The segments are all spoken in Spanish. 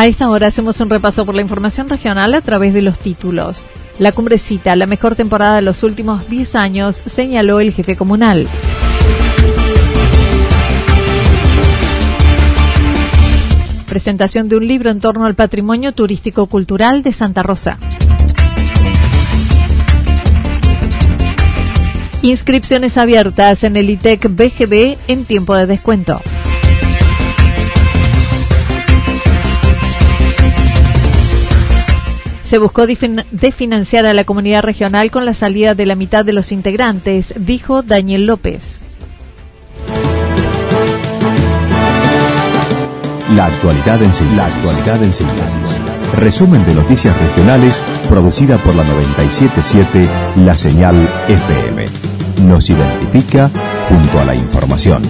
A esta hora hacemos un repaso por la información regional a través de los títulos. La cumbrecita, la mejor temporada de los últimos 10 años, señaló el jefe comunal. Presentación de un libro en torno al patrimonio turístico-cultural de Santa Rosa. Inscripciones abiertas en el ITEC BGB en tiempo de descuento. Se buscó definanciar a la comunidad regional con la salida de la mitad de los integrantes, dijo Daniel López. La actualidad en síntesis. Resumen de noticias regionales producida por la 977 La Señal FM. Nos identifica junto a la información.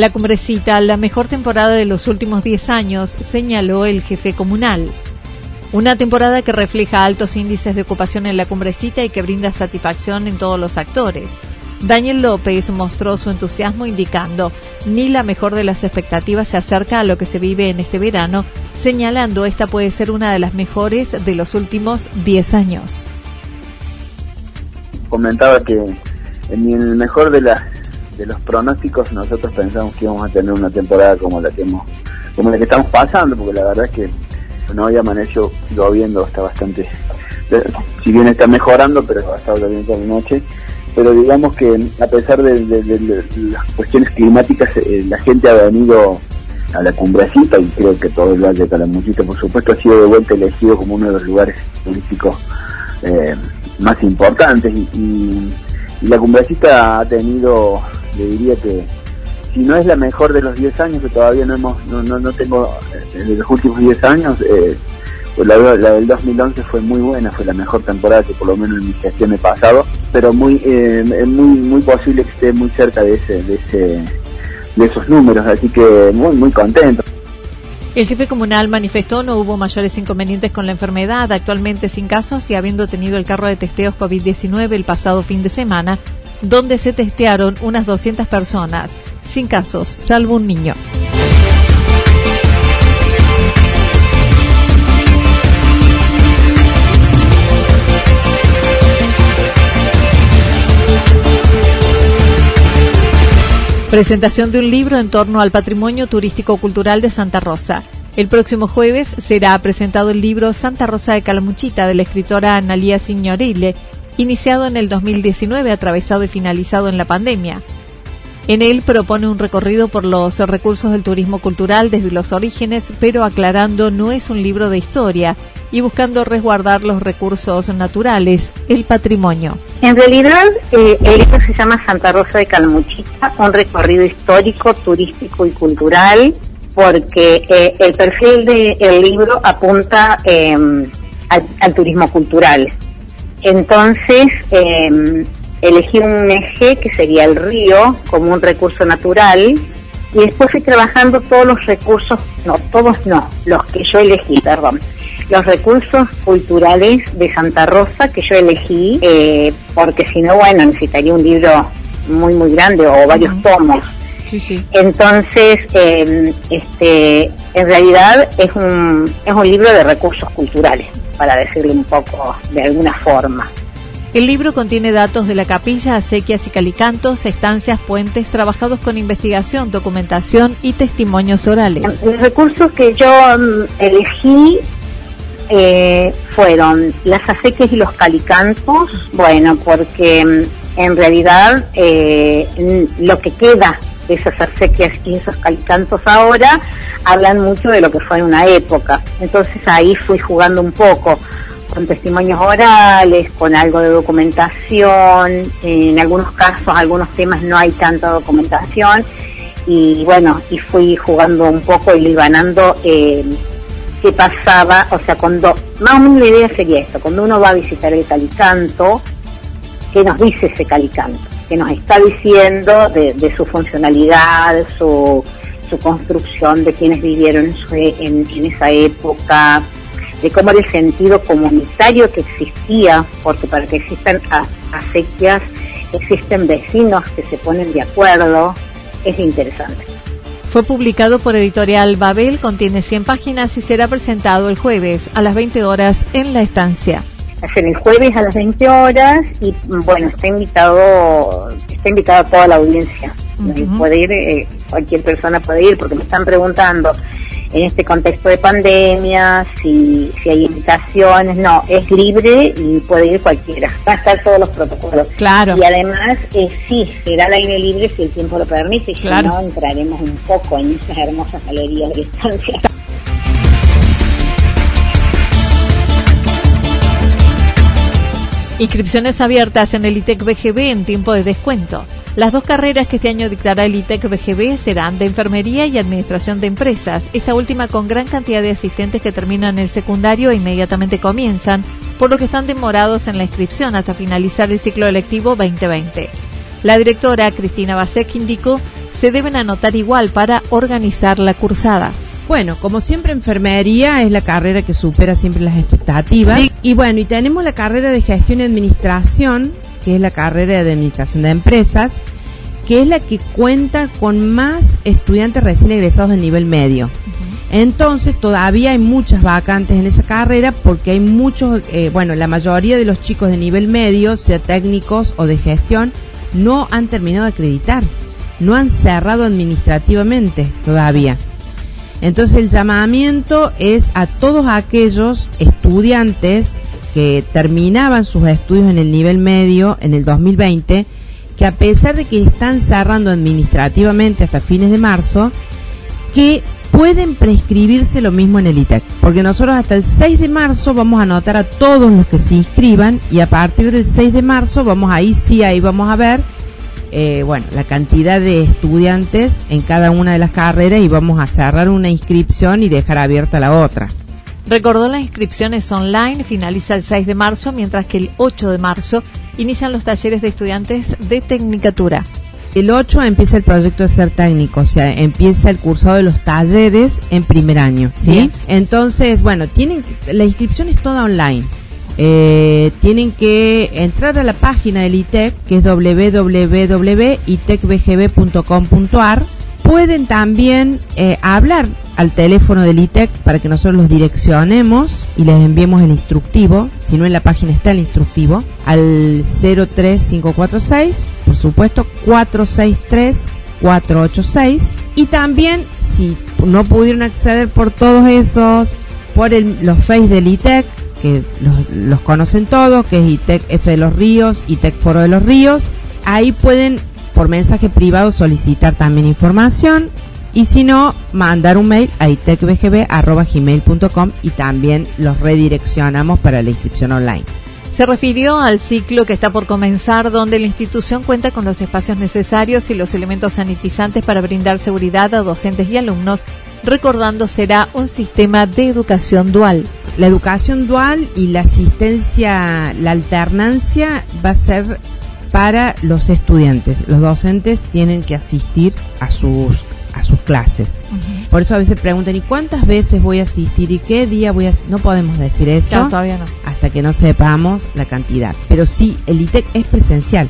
La cumbrecita, la mejor temporada de los últimos 10 años, señaló el jefe comunal. Una temporada que refleja altos índices de ocupación en la cumbrecita y que brinda satisfacción en todos los actores. Daniel López mostró su entusiasmo indicando, ni la mejor de las expectativas se acerca a lo que se vive en este verano, señalando esta puede ser una de las mejores de los últimos 10 años. Comentaba que en el mejor de las de los pronósticos nosotros pensamos que íbamos a tener una temporada como la que hemos, como la que estamos pasando, porque la verdad es que no había amaneció lloviendo, está bastante, si bien está mejorando, pero ha estado lloviendo la noche, pero digamos que a pesar de, las cuestiones climáticas, eh, la gente ha venido a la cumbrecita y creo que todo el Valle de Calamuchita, por supuesto, ha sido de vuelta elegido como uno de los lugares turísticos eh, más importantes y la cumbrecita ha tenido le diría que si no es la mejor de los 10 años, que todavía no hemos no, no, no tengo eh, de los últimos 10 años, eh, pues la, del 2011 fue muy buena, fue la mejor temporada que por lo menos en mi gestión he pasado, pero muy eh, muy muy posible que esté muy cerca de ese de ese de esos números, así que muy muy contento. El jefe comunal manifestó no hubo mayores inconvenientes con la enfermedad, actualmente sin casos y habiendo tenido el carro de testeos COVID-19 el pasado fin de semana, donde se testearon unas 200 personas, sin casos, salvo un niño. Presentación de un libro en torno al patrimonio turístico-cultural de Santa Rosa. El próximo jueves será presentado el libro Santa Rosa de Calamuchita de la escritora Analía Signorile, iniciado en el 2019, atravesado y finalizado en la pandemia. En él propone un recorrido por los recursos del turismo cultural desde los orígenes, pero aclarando no es un libro de historia y buscando resguardar los recursos naturales, el patrimonio. En realidad, eh, el libro se llama Santa Rosa de Calmuchita, un recorrido histórico, turístico y cultural, porque eh, el perfil del libro apunta em, al turismo cultural entonces, eh, elegí un eje que sería el río como un recurso natural y después fui trabajando todos los recursos, no, todos no, los que yo elegí, perdón, los recursos culturales de Santa Rosa que yo elegí, eh, porque si no, bueno, necesitaría un libro muy, muy grande o varios tomos. Sí, sí. Entonces, eh, este, en realidad es un, es un libro de recursos culturales, para decirlo un poco de alguna forma. El libro contiene datos de la capilla, acequias y calicantos, estancias, puentes, trabajados con investigación, documentación y testimonios orales. Los recursos que yo mm, elegí eh, fueron las acequias y los calicantos, bueno, porque mm, en realidad eh, lo que queda esas acequias y esos calicantos ahora hablan mucho de lo que fue en una época. Entonces ahí fui jugando un poco con testimonios orales, con algo de documentación, en algunos casos, algunos temas no hay tanta documentación y bueno, y fui jugando un poco y libanando eh, qué pasaba, o sea, cuando, más o menos la idea sería esto, cuando uno va a visitar el calicanto, ¿qué nos dice ese calicanto? ¿Qué nos está diciendo de, su funcionalidad, su, su construcción, de quienes vivieron en, en esa época, de cómo era el sentido comunitario que existía, porque para que existan acequias existen vecinos que se ponen de acuerdo, es interesante. Fue publicado por Editorial Babel, contiene 100 páginas y será presentado el jueves a las 20 horas en la estancia. Hacer el jueves a las 20 horas y bueno, está invitado, está invitada toda la audiencia. Puede ir, eh, cualquier persona puede ir porque me están preguntando en este contexto de pandemia, si, si hay invitaciones, no, es libre y puede ir cualquiera, va a estar todos los protocolos. Claro. Y además, eh, sí, será al aire libre si el tiempo lo permite, y si no, entraremos un poco en esas hermosas galerías de estancia. Inscripciones abiertas en el ITEC BGB en tiempo de descuento. Las dos carreras que este año dictará el ITEC BGB serán de Enfermería y Administración de Empresas, esta última con gran cantidad de asistentes que terminan el secundario e inmediatamente comienzan, por lo que están demorados en la inscripción hasta finalizar el ciclo electivo 2020. La directora Cristina Basek indicó se deben anotar igual para organizar la cursada. Bueno, como siempre, enfermería es la carrera que supera siempre las expectativas. Y bueno, y tenemos la carrera de gestión y administración, que es la carrera de Administración de Empresas, que es la que cuenta con más estudiantes recién egresados de nivel medio. Entonces todavía hay muchas vacantes en esa carrera porque hay muchos, eh, bueno, la mayoría de los chicos de nivel medio, sea técnicos o de gestión, no han terminado de acreditar, no han cerrado administrativamente todavía. Entonces el llamamiento es a todos aquellos estudiantes que terminaban sus estudios en el nivel medio en el 2020, que a pesar de que están cerrando administrativamente hasta fines de marzo, que pueden prescribirse lo mismo en el ITEC, porque nosotros hasta el 6 de marzo vamos a anotar a todos los que se inscriban y a partir del 6 de marzo vamos ahí sí ahí vamos a ver eh, bueno la cantidad de estudiantes en cada una de las carreras y vamos a cerrar una inscripción y dejar abierta la otra. Recordó las inscripciones online, finaliza el 6 de marzo, mientras que el 8 de marzo inician los talleres de estudiantes de Tecnicatura. El 8 empieza el proyecto de ser técnico, o sea, empieza el cursado de los talleres en primer año, ¿sí? Entonces, bueno, tienen la inscripción es toda online. Eh, tienen que entrar a la página del ITEC, que es www.itecbgb.com.ar. Pueden también eh, hablar al teléfono del ITEC para que nosotros los direccionemos y les enviemos el instructivo, si no en la página está el instructivo, al 03546, por supuesto 463 486 y también si no pudieron acceder por todos esos, por los Face del ITEC, que los, conocen todos, que es ITEC F de los Ríos, ITEC Foro de los Ríos, ahí pueden por mensaje privado solicitar también información y si no, mandar un mail a itecbgb.gmail.com y también los redireccionamos para la inscripción online. Se refirió al ciclo que está por comenzar, donde la institución cuenta con los espacios necesarios y los elementos sanitizantes para brindar seguridad a docentes y alumnos, recordando será un sistema de educación dual. La educación dual y la asistencia, la alternancia va a ser para los estudiantes. Los docentes tienen que asistir a sus a sus clases. Por eso a veces preguntan, ¿y cuántas veces voy a asistir? ¿Y qué día voy a No podemos decir eso. todavía no. Hasta que no sepamos la cantidad. Pero sí, el ITEC es presencial.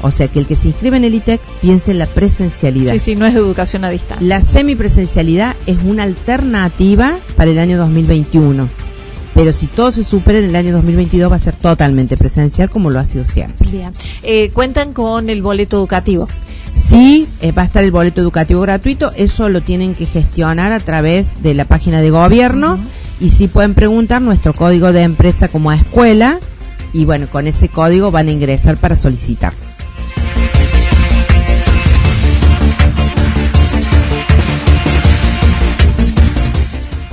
O sea que el que se inscribe en el ITEC piense en la presencialidad. Sí, sí, no es educación a distancia. La semipresencialidad es una alternativa para el año 2021 pero si todo se supera en el año 2022 va a ser totalmente presencial como lo ha sido siempre. Bien. Eh, ¿Cuentan con el boleto educativo? Sí, eh, va a estar el boleto educativo gratuito, eso lo tienen que gestionar a través de la página de gobierno y si pueden preguntar nuestro código de empresa como escuela y bueno, con ese código van a ingresar para solicitar.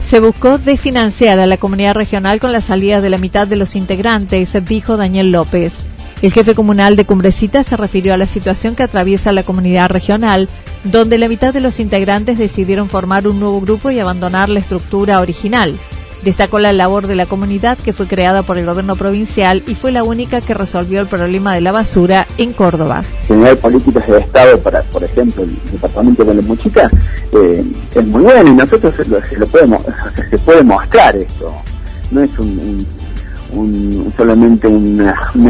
Se buscó desfinanciar a la comunidad regional con la salida de la mitad de los integrantes, dijo Daniel López. El jefe comunal de Cumbrecita se refirió a la situación que atraviesa la comunidad regional, donde la mitad de los integrantes decidieron formar un nuevo grupo y abandonar la estructura original. Destacó la labor de la comunidad que fue creada por el gobierno provincial y fue la única que resolvió el problema de la basura en Córdoba. Generar políticas de Estado por ejemplo, el departamento de eh, es muy bueno y nosotros se lo, podemos, se puede mostrar esto. No es un, solamente un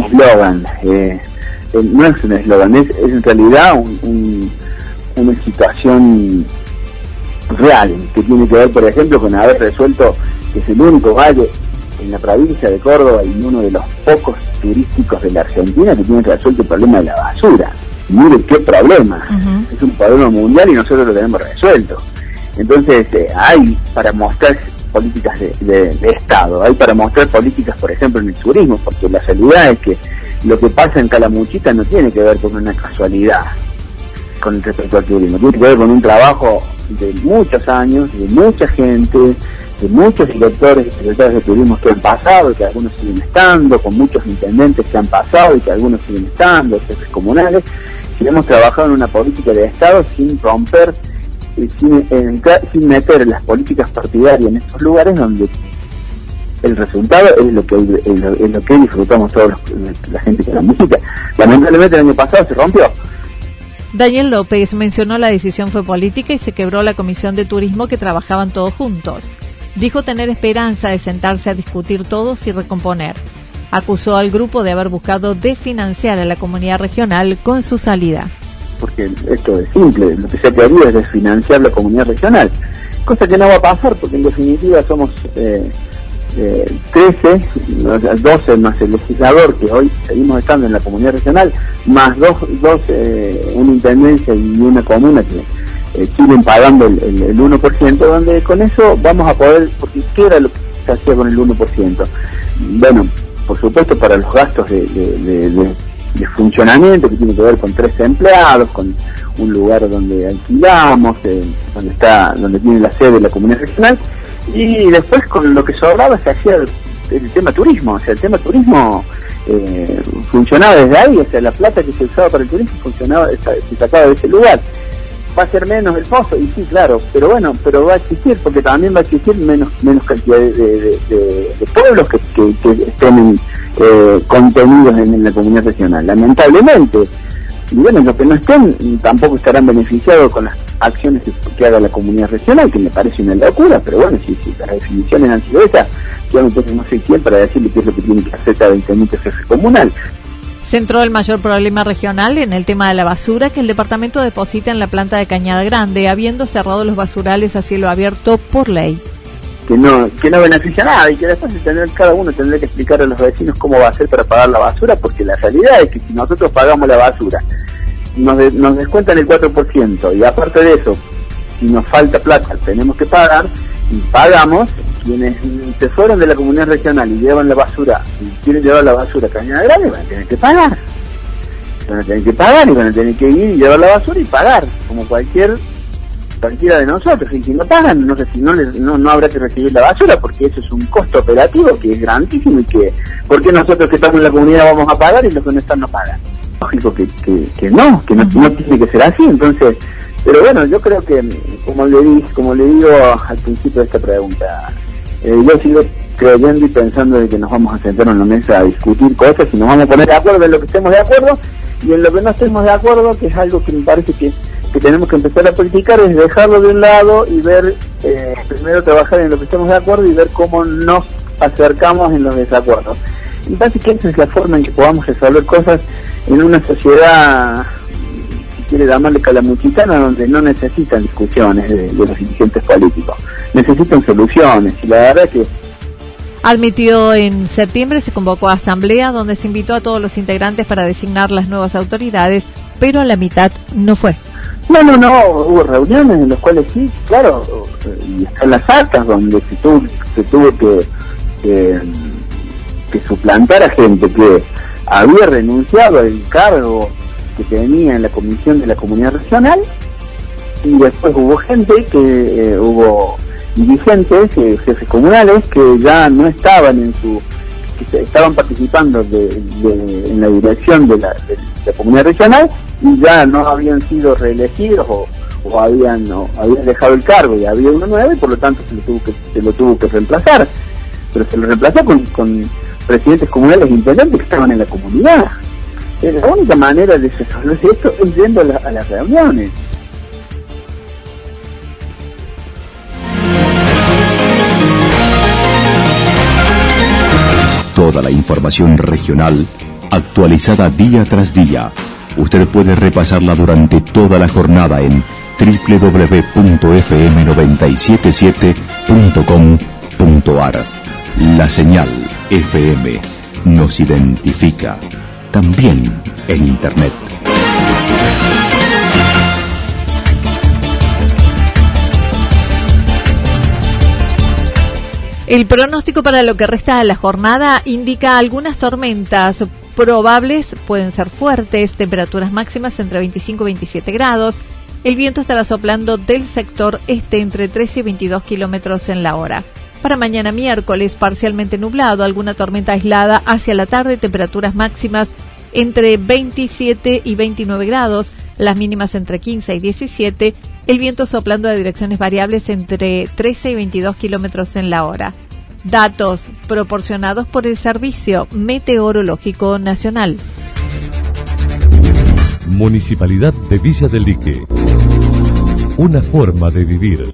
eslogan. Eh, eh, no es un eslogan, es, en realidad una situación real que tiene que ver, por ejemplo, con haber resuelto que es el único valle en la provincia de Córdoba y uno de los pocos turísticos de la Argentina que tiene resuelto el problema de la basura. Mire qué problema. Es un problema mundial y nosotros lo tenemos resuelto. Entonces, eh, hay para mostrar políticas de, Estado, hay para mostrar políticas, por ejemplo, en el turismo, porque la realidad es que lo que pasa en Calamuchita no tiene que ver con una casualidad con respecto al turismo, tiene que ver con un trabajo de muchos años, de mucha gente, de muchos directores y secretarios de turismo que han pasado, y que algunos siguen estando, con muchos intendentes que han pasado y que algunos siguen estando, jefes comunales, y hemos trabajado en una política de Estado sin romper sin, meter las políticas partidarias en estos lugares donde el resultado es lo que es lo, que disfrutamos todos la gente con la música. Lamentablemente el año pasado se rompió. Daniel López mencionó la decisión fue política y se quebró la comisión de turismo que trabajaban todos juntos. Dijo tener esperanza de sentarse a discutir todos y recomponer. Acusó al grupo de haber buscado desfinanciar a la comunidad regional con su salida porque esto es simple, lo que se quería es desfinanciar la comunidad regional, cosa que no va a pasar porque en definitiva somos eh, 13, eh, 12 más el legislador que hoy seguimos estando en la comunidad regional, más dos, dos eh, una intendencia y una comuna que eh, siguen pagando el, el, 1%, donde con eso vamos a poder, porque ¿qué era lo que se hacía con el 1%? Bueno, por supuesto para los gastos de funcionamiento que tiene que ver con tres empleados, con un lugar donde alquilamos, eh, donde está, donde tiene la sede de la comunidad regional, y después con lo que sobraba se hacía el, tema turismo, o sea, el tema turismo eh, funcionaba desde ahí, o sea, la plata que se usaba para el turismo funcionaba, se sacaba de ese lugar. Va a ser menos el pozo, y sí, claro, pero bueno, pero va a existir, porque también va a existir menos menos cantidad de, pueblos que, que, estén eh, contenidos en, la comunidad regional. Lamentablemente, y bueno, los que no estén tampoco estarán beneficiados con las acciones que, haga la comunidad regional, que me parece una locura, pero bueno, si, si las definiciones han sido esas, yo no sé quién para decirle qué es lo que tiene que hacer cada intendente jefe comunal. Centró el mayor problema regional en el tema de la basura que el departamento deposita en la planta de Cañada Grande, habiendo cerrado los basurales a cielo abierto por ley. Que no que no beneficia nada y que después tener, cada uno tendrá que explicar a los vecinos cómo va a hacer para pagar la basura, porque la realidad es que si nosotros pagamos la basura, nos, nos descuentan el 4% y aparte de eso, si nos falta plata, tenemos que pagar y pagamos, quienes se fueron de la comunidad regional y llevan la basura y quieren llevar la basura a Cañada Grande van a tener que pagar. Van a tener que pagar y van a tener que ir y llevar la basura y pagar, como cualquier cualquiera de nosotros y si no pagan no, no, no, habrá que recibir la basura porque eso es un costo operativo que es grandísimo y que ¿por qué nosotros que estamos en la comunidad vamos a pagar y los que no están no pagan? Lógico que, que, no, que no, tiene que ser así, entonces pero bueno, yo creo que como le, di, como le digo al principio de esta pregunta, eh, yo sigo creyendo y pensando de que nos vamos a sentar en la mesa a discutir cosas y nos vamos a poner de acuerdo en lo que estemos de acuerdo y en lo que no estemos de acuerdo, que es algo que me parece que que tenemos que empezar a practicar es dejarlo de un lado y ver, eh, primero trabajar en lo que estamos de acuerdo y ver cómo nos acercamos en los desacuerdos. Y básicamente esa es la forma en que podamos resolver cosas en una sociedad, quiere llamarle calamuchitana, donde no necesitan discusiones de, los dirigentes políticos, necesitan soluciones. Y la verdad es que Admitido en septiembre se convocó a asamblea donde se invitó a todos los integrantes para designar las nuevas autoridades, pero a la mitad no fue. No, no, no, hubo reuniones en las cuales sí, claro, y están las actas donde se tuvo, se tuvo que, que, suplantar a gente que había renunciado al cargo que tenía en la comisión de la comunidad regional y después hubo gente que eh, hubo dirigentes, eh, jefes comunales que ya no estaban en su estaban participando de, en la dirección de la, comunidad regional y ya no habían sido reelegidos o, habían habían dejado el cargo y había uno nuevo y por lo tanto se lo tuvo que, se lo tuvo que reemplazar. Pero se lo reemplazó con, con presidentes comunales e intendentes que estaban en la comunidad. La única manera de resolver esto es yendo a las reuniones. Toda la información regional actualizada día tras día. Usted puede repasarla durante toda la jornada en www.fm977.com.ar. La señal FM nos identifica también en Internet. El pronóstico para lo que resta de la jornada indica algunas tormentas probables, pueden ser fuertes, temperaturas máximas entre 25 y 27 grados. El viento estará soplando del sector este entre 13 y 22 kilómetros en la hora. Para mañana miércoles, parcialmente nublado, alguna tormenta aislada hacia la tarde, temperaturas máximas entre 27 y 29 grados, las mínimas entre 15 y 17 el viento soplando de direcciones variables entre 13 y 22 kilómetros en la hora. Datos proporcionados por el Servicio Meteorológico Nacional. Municipalidad de Villa del Lique. Una forma de vivir.